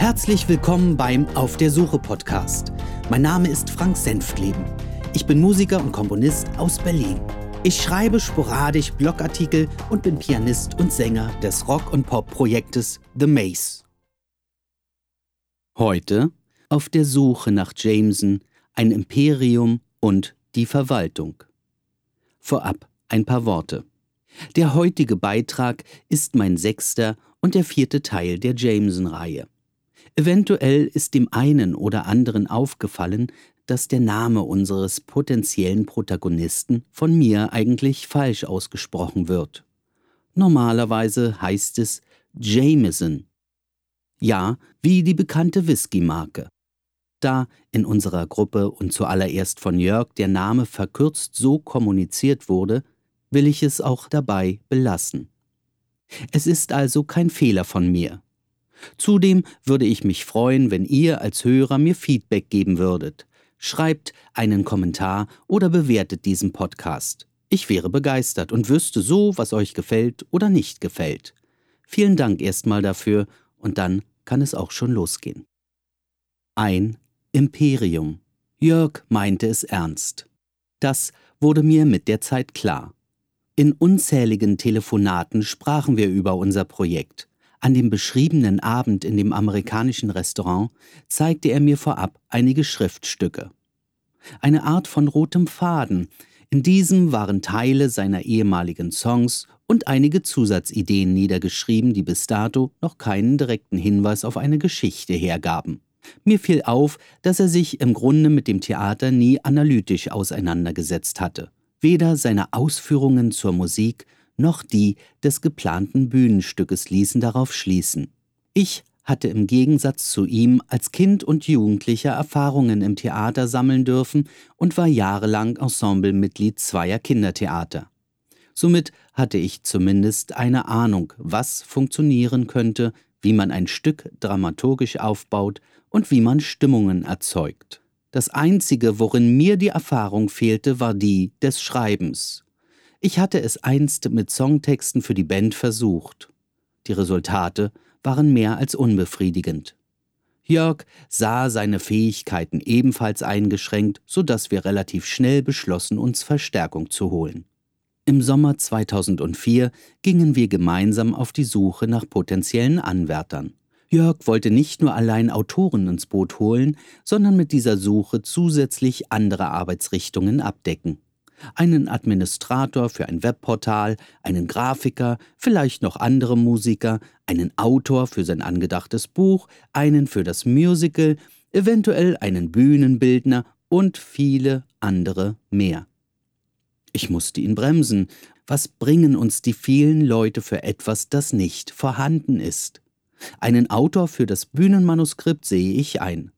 Herzlich willkommen beim Auf der Suche Podcast. Mein Name ist Frank Senftleben. Ich bin Musiker und Komponist aus Berlin. Ich schreibe sporadisch Blogartikel und bin Pianist und Sänger des Rock- und Pop-Projektes The Maze. Heute auf der Suche nach Jameson, ein Imperium und die Verwaltung. Vorab ein paar Worte. Der heutige Beitrag ist mein sechster und der vierte Teil der Jameson-Reihe. Eventuell ist dem einen oder anderen aufgefallen, dass der Name unseres potenziellen Protagonisten von mir eigentlich falsch ausgesprochen wird. Normalerweise heißt es Jameson. Ja, wie die bekannte Whisky-Marke. Da in unserer Gruppe und zuallererst von Jörg der Name verkürzt so kommuniziert wurde, will ich es auch dabei belassen. Es ist also kein Fehler von mir. Zudem würde ich mich freuen, wenn ihr als Hörer mir Feedback geben würdet. Schreibt einen Kommentar oder bewertet diesen Podcast. Ich wäre begeistert und wüsste so, was euch gefällt oder nicht gefällt. Vielen Dank erstmal dafür und dann kann es auch schon losgehen. Ein Imperium. Jörg meinte es ernst. Das wurde mir mit der Zeit klar. In unzähligen Telefonaten sprachen wir über unser Projekt. An dem beschriebenen Abend in dem amerikanischen Restaurant zeigte er mir vorab einige Schriftstücke. Eine Art von rotem Faden. In diesem waren Teile seiner ehemaligen Songs und einige Zusatzideen niedergeschrieben, die bis dato noch keinen direkten Hinweis auf eine Geschichte hergaben. Mir fiel auf, dass er sich im Grunde mit dem Theater nie analytisch auseinandergesetzt hatte. Weder seine Ausführungen zur Musik noch die des geplanten Bühnenstückes ließen darauf schließen. Ich hatte im Gegensatz zu ihm als Kind und Jugendlicher Erfahrungen im Theater sammeln dürfen und war jahrelang Ensemblemitglied zweier Kindertheater. Somit hatte ich zumindest eine Ahnung, was funktionieren könnte, wie man ein Stück dramaturgisch aufbaut und wie man Stimmungen erzeugt. Das Einzige, worin mir die Erfahrung fehlte, war die des Schreibens. Ich hatte es einst mit Songtexten für die Band versucht. Die Resultate waren mehr als unbefriedigend. Jörg sah seine Fähigkeiten ebenfalls eingeschränkt, so dass wir relativ schnell beschlossen, uns Verstärkung zu holen. Im Sommer 2004 gingen wir gemeinsam auf die Suche nach potenziellen Anwärtern. Jörg wollte nicht nur allein Autoren ins Boot holen, sondern mit dieser Suche zusätzlich andere Arbeitsrichtungen abdecken einen Administrator für ein Webportal, einen Grafiker, vielleicht noch andere Musiker, einen Autor für sein angedachtes Buch, einen für das Musical, eventuell einen Bühnenbildner und viele andere mehr. Ich musste ihn bremsen. Was bringen uns die vielen Leute für etwas, das nicht vorhanden ist? Einen Autor für das Bühnenmanuskript sehe ich ein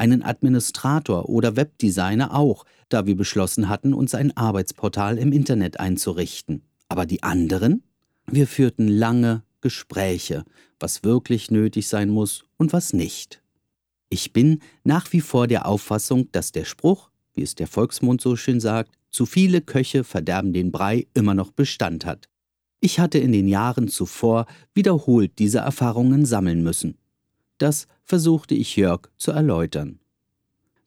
einen Administrator oder Webdesigner auch, da wir beschlossen hatten, uns ein Arbeitsportal im Internet einzurichten. Aber die anderen? Wir führten lange Gespräche, was wirklich nötig sein muss und was nicht. Ich bin nach wie vor der Auffassung, dass der Spruch, wie es der Volksmund so schön sagt, zu viele Köche verderben den Brei immer noch Bestand hat. Ich hatte in den Jahren zuvor wiederholt diese Erfahrungen sammeln müssen. Das versuchte ich Jörg zu erläutern.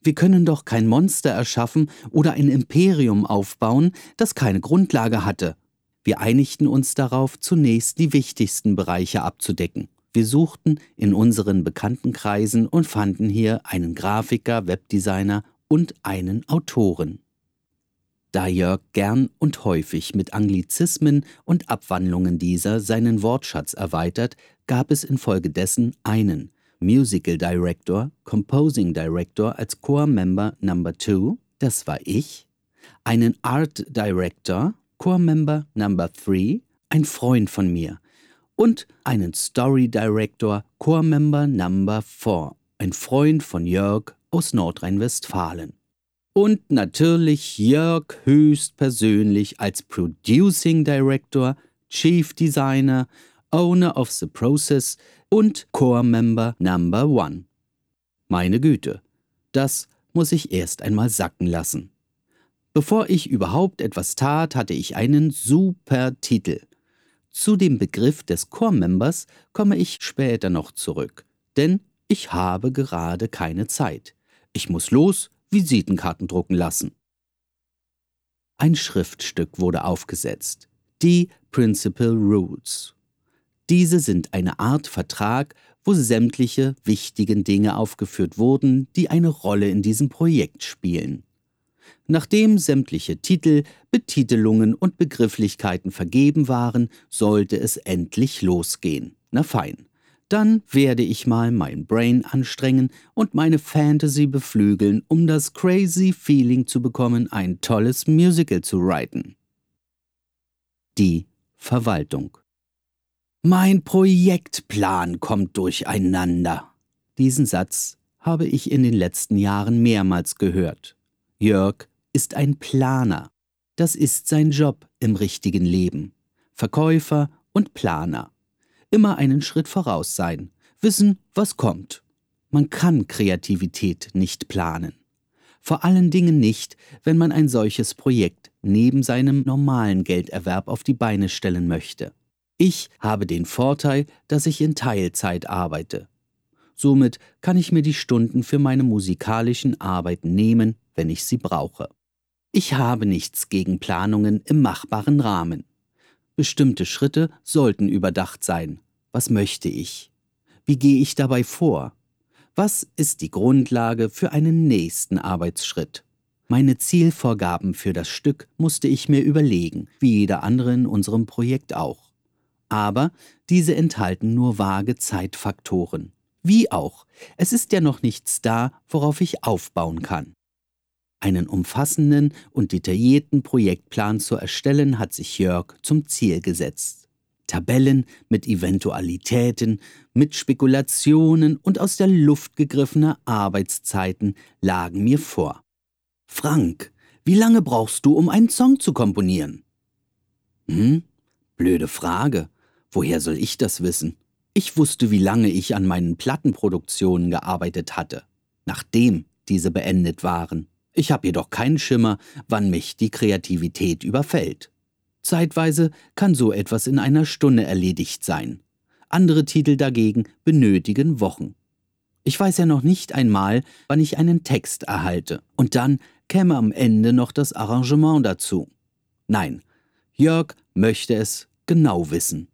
Wir können doch kein Monster erschaffen oder ein Imperium aufbauen, das keine Grundlage hatte. Wir einigten uns darauf, zunächst die wichtigsten Bereiche abzudecken. Wir suchten in unseren bekannten Kreisen und fanden hier einen Grafiker, Webdesigner und einen Autoren. Da Jörg gern und häufig mit Anglizismen und Abwandlungen dieser seinen Wortschatz erweitert, gab es infolgedessen einen, Musical Director, Composing Director als Core Member Number 2, das war ich, einen Art Director, Core Member Number 3, ein Freund von mir, und einen Story Director, Core Member Number 4, ein Freund von Jörg aus Nordrhein-Westfalen. Und natürlich Jörg höchstpersönlich als Producing Director, Chief Designer, Owner of the Process und Core Member Number One. Meine Güte, das muss ich erst einmal sacken lassen. Bevor ich überhaupt etwas tat, hatte ich einen super Titel. Zu dem Begriff des Core Members komme ich später noch zurück, denn ich habe gerade keine Zeit. Ich muss los, Visitenkarten drucken lassen. Ein Schriftstück wurde aufgesetzt. Die Principal Rules. Diese sind eine Art Vertrag, wo sämtliche wichtigen Dinge aufgeführt wurden, die eine Rolle in diesem Projekt spielen. Nachdem sämtliche Titel, Betitelungen und Begrifflichkeiten vergeben waren, sollte es endlich losgehen. Na fein. Dann werde ich mal mein Brain anstrengen und meine Fantasy beflügeln, um das crazy Feeling zu bekommen, ein tolles Musical zu writen. Die Verwaltung. Mein Projektplan kommt durcheinander. Diesen Satz habe ich in den letzten Jahren mehrmals gehört. Jörg ist ein Planer. Das ist sein Job im richtigen Leben. Verkäufer und Planer. Immer einen Schritt voraus sein, wissen, was kommt. Man kann Kreativität nicht planen. Vor allen Dingen nicht, wenn man ein solches Projekt neben seinem normalen Gelderwerb auf die Beine stellen möchte. Ich habe den Vorteil, dass ich in Teilzeit arbeite. Somit kann ich mir die Stunden für meine musikalischen Arbeiten nehmen, wenn ich sie brauche. Ich habe nichts gegen Planungen im machbaren Rahmen. Bestimmte Schritte sollten überdacht sein. Was möchte ich? Wie gehe ich dabei vor? Was ist die Grundlage für einen nächsten Arbeitsschritt? Meine Zielvorgaben für das Stück musste ich mir überlegen, wie jeder andere in unserem Projekt auch. Aber diese enthalten nur vage Zeitfaktoren. Wie auch, es ist ja noch nichts da, worauf ich aufbauen kann. Einen umfassenden und detaillierten Projektplan zu erstellen, hat sich Jörg zum Ziel gesetzt. Tabellen mit Eventualitäten, mit Spekulationen und aus der Luft gegriffener Arbeitszeiten lagen mir vor. Frank, wie lange brauchst du, um einen Song zu komponieren? Hm? Blöde Frage. Woher soll ich das wissen? Ich wusste, wie lange ich an meinen Plattenproduktionen gearbeitet hatte, nachdem diese beendet waren. Ich habe jedoch keinen Schimmer, wann mich die Kreativität überfällt. Zeitweise kann so etwas in einer Stunde erledigt sein. Andere Titel dagegen benötigen Wochen. Ich weiß ja noch nicht einmal, wann ich einen Text erhalte. Und dann käme am Ende noch das Arrangement dazu. Nein, Jörg möchte es genau wissen.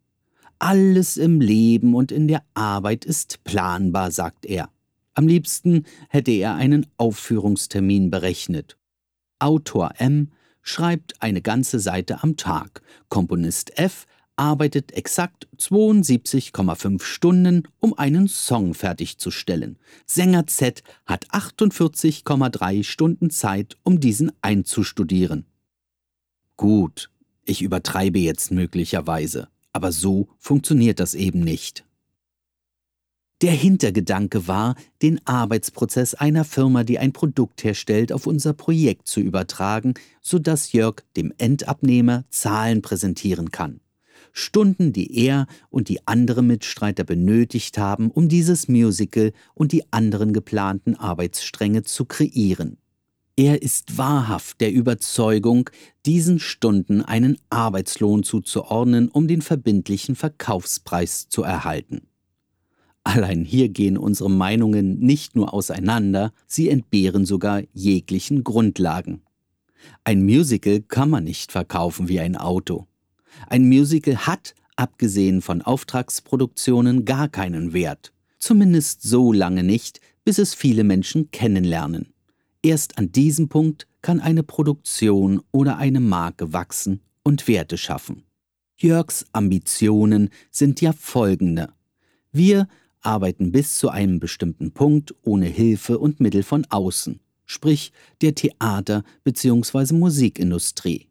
Alles im Leben und in der Arbeit ist planbar, sagt er. Am liebsten hätte er einen Aufführungstermin berechnet. Autor M schreibt eine ganze Seite am Tag. Komponist F arbeitet exakt 72,5 Stunden, um einen Song fertigzustellen. Sänger Z hat 48,3 Stunden Zeit, um diesen einzustudieren. Gut, ich übertreibe jetzt möglicherweise, aber so funktioniert das eben nicht. Der Hintergedanke war, den Arbeitsprozess einer Firma, die ein Produkt herstellt, auf unser Projekt zu übertragen, sodass Jörg dem Endabnehmer Zahlen präsentieren kann. Stunden, die er und die andere Mitstreiter benötigt haben, um dieses Musical und die anderen geplanten Arbeitsstränge zu kreieren. Er ist wahrhaft der Überzeugung, diesen Stunden einen Arbeitslohn zuzuordnen, um den verbindlichen Verkaufspreis zu erhalten. Allein hier gehen unsere Meinungen nicht nur auseinander, sie entbehren sogar jeglichen Grundlagen. Ein Musical kann man nicht verkaufen wie ein Auto. Ein Musical hat, abgesehen von Auftragsproduktionen, gar keinen Wert. Zumindest so lange nicht, bis es viele Menschen kennenlernen. Erst an diesem Punkt kann eine Produktion oder eine Marke wachsen und Werte schaffen. Jörgs Ambitionen sind ja folgende. Wir arbeiten bis zu einem bestimmten Punkt ohne Hilfe und Mittel von außen, sprich der Theater- bzw. Musikindustrie.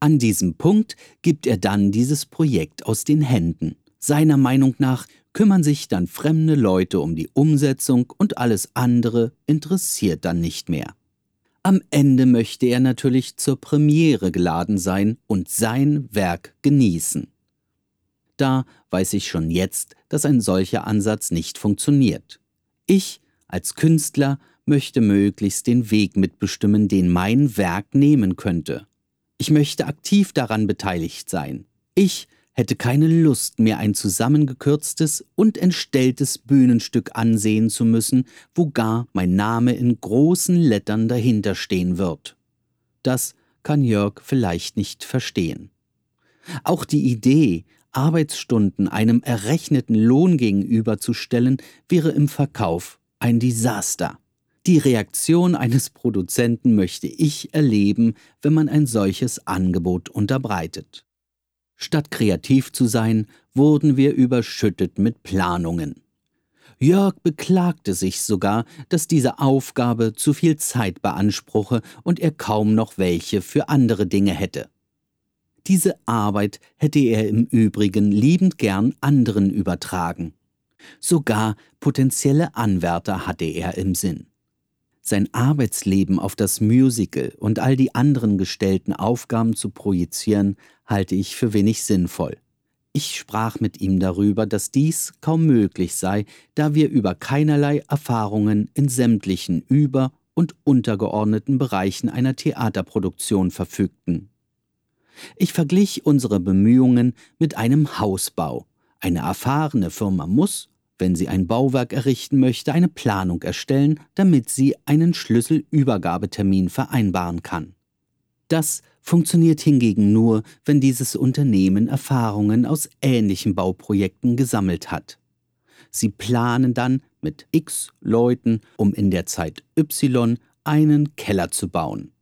An diesem Punkt gibt er dann dieses Projekt aus den Händen. Seiner Meinung nach kümmern sich dann fremde Leute um die Umsetzung und alles andere interessiert dann nicht mehr. Am Ende möchte er natürlich zur Premiere geladen sein und sein Werk genießen. Da weiß ich schon jetzt, dass ein solcher Ansatz nicht funktioniert. Ich als Künstler möchte möglichst den Weg mitbestimmen, den mein Werk nehmen könnte. Ich möchte aktiv daran beteiligt sein. Ich hätte keine Lust mehr ein zusammengekürztes und entstelltes Bühnenstück ansehen zu müssen, wo gar mein Name in großen Lettern dahinter stehen wird. Das kann Jörg vielleicht nicht verstehen. Auch die Idee, Arbeitsstunden einem errechneten Lohn gegenüberzustellen, wäre im Verkauf ein Desaster. Die Reaktion eines Produzenten möchte ich erleben, wenn man ein solches Angebot unterbreitet. Statt kreativ zu sein, wurden wir überschüttet mit Planungen. Jörg beklagte sich sogar, dass diese Aufgabe zu viel Zeit beanspruche und er kaum noch welche für andere Dinge hätte. Diese Arbeit hätte er im Übrigen liebend gern anderen übertragen. Sogar potenzielle Anwärter hatte er im Sinn. Sein Arbeitsleben auf das Musical und all die anderen gestellten Aufgaben zu projizieren, halte ich für wenig sinnvoll. Ich sprach mit ihm darüber, dass dies kaum möglich sei, da wir über keinerlei Erfahrungen in sämtlichen über- und untergeordneten Bereichen einer Theaterproduktion verfügten. Ich verglich unsere Bemühungen mit einem Hausbau. Eine erfahrene Firma muss, wenn sie ein Bauwerk errichten möchte, eine Planung erstellen, damit sie einen Schlüsselübergabetermin vereinbaren kann. Das funktioniert hingegen nur, wenn dieses Unternehmen Erfahrungen aus ähnlichen Bauprojekten gesammelt hat. Sie planen dann mit X Leuten, um in der Zeit Y einen Keller zu bauen.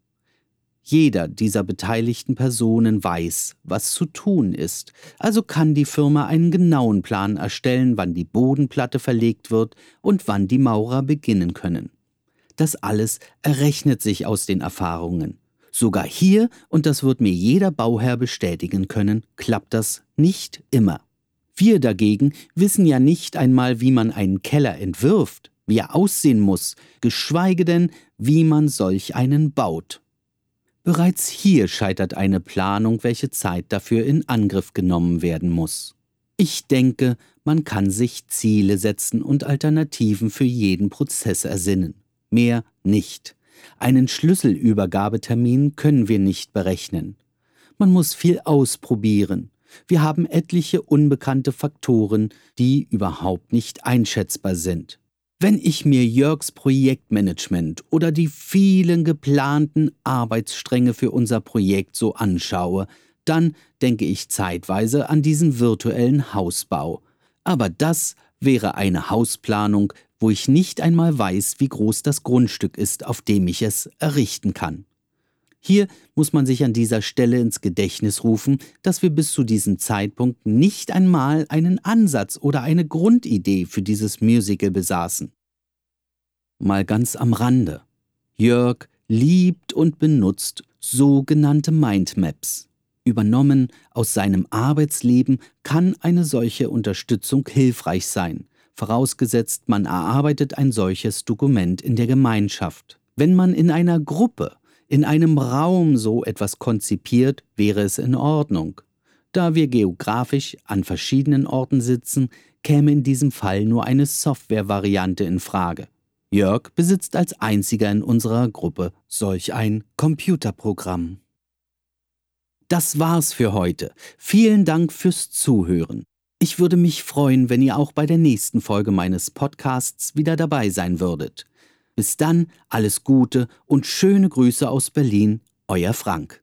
Jeder dieser beteiligten Personen weiß, was zu tun ist, also kann die Firma einen genauen Plan erstellen, wann die Bodenplatte verlegt wird und wann die Maurer beginnen können. Das alles errechnet sich aus den Erfahrungen. Sogar hier, und das wird mir jeder Bauherr bestätigen können, klappt das nicht immer. Wir dagegen wissen ja nicht einmal, wie man einen Keller entwirft, wie er aussehen muss, geschweige denn, wie man solch einen baut. Bereits hier scheitert eine Planung, welche Zeit dafür in Angriff genommen werden muss. Ich denke, man kann sich Ziele setzen und Alternativen für jeden Prozess ersinnen. Mehr nicht. Einen Schlüsselübergabetermin können wir nicht berechnen. Man muss viel ausprobieren. Wir haben etliche unbekannte Faktoren, die überhaupt nicht einschätzbar sind. Wenn ich mir Jörgs Projektmanagement oder die vielen geplanten Arbeitsstränge für unser Projekt so anschaue, dann denke ich zeitweise an diesen virtuellen Hausbau. Aber das wäre eine Hausplanung, wo ich nicht einmal weiß, wie groß das Grundstück ist, auf dem ich es errichten kann. Hier muss man sich an dieser Stelle ins Gedächtnis rufen, dass wir bis zu diesem Zeitpunkt nicht einmal einen Ansatz oder eine Grundidee für dieses Musical besaßen. Mal ganz am Rande. Jörg liebt und benutzt sogenannte Mindmaps. Übernommen aus seinem Arbeitsleben kann eine solche Unterstützung hilfreich sein, vorausgesetzt man erarbeitet ein solches Dokument in der Gemeinschaft. Wenn man in einer Gruppe in einem Raum so etwas konzipiert, wäre es in Ordnung. Da wir geografisch an verschiedenen Orten sitzen, käme in diesem Fall nur eine Software-Variante in Frage. Jörg besitzt als einziger in unserer Gruppe solch ein Computerprogramm. Das war's für heute. Vielen Dank fürs Zuhören. Ich würde mich freuen, wenn ihr auch bei der nächsten Folge meines Podcasts wieder dabei sein würdet. Bis dann, alles Gute und schöne Grüße aus Berlin, euer Frank.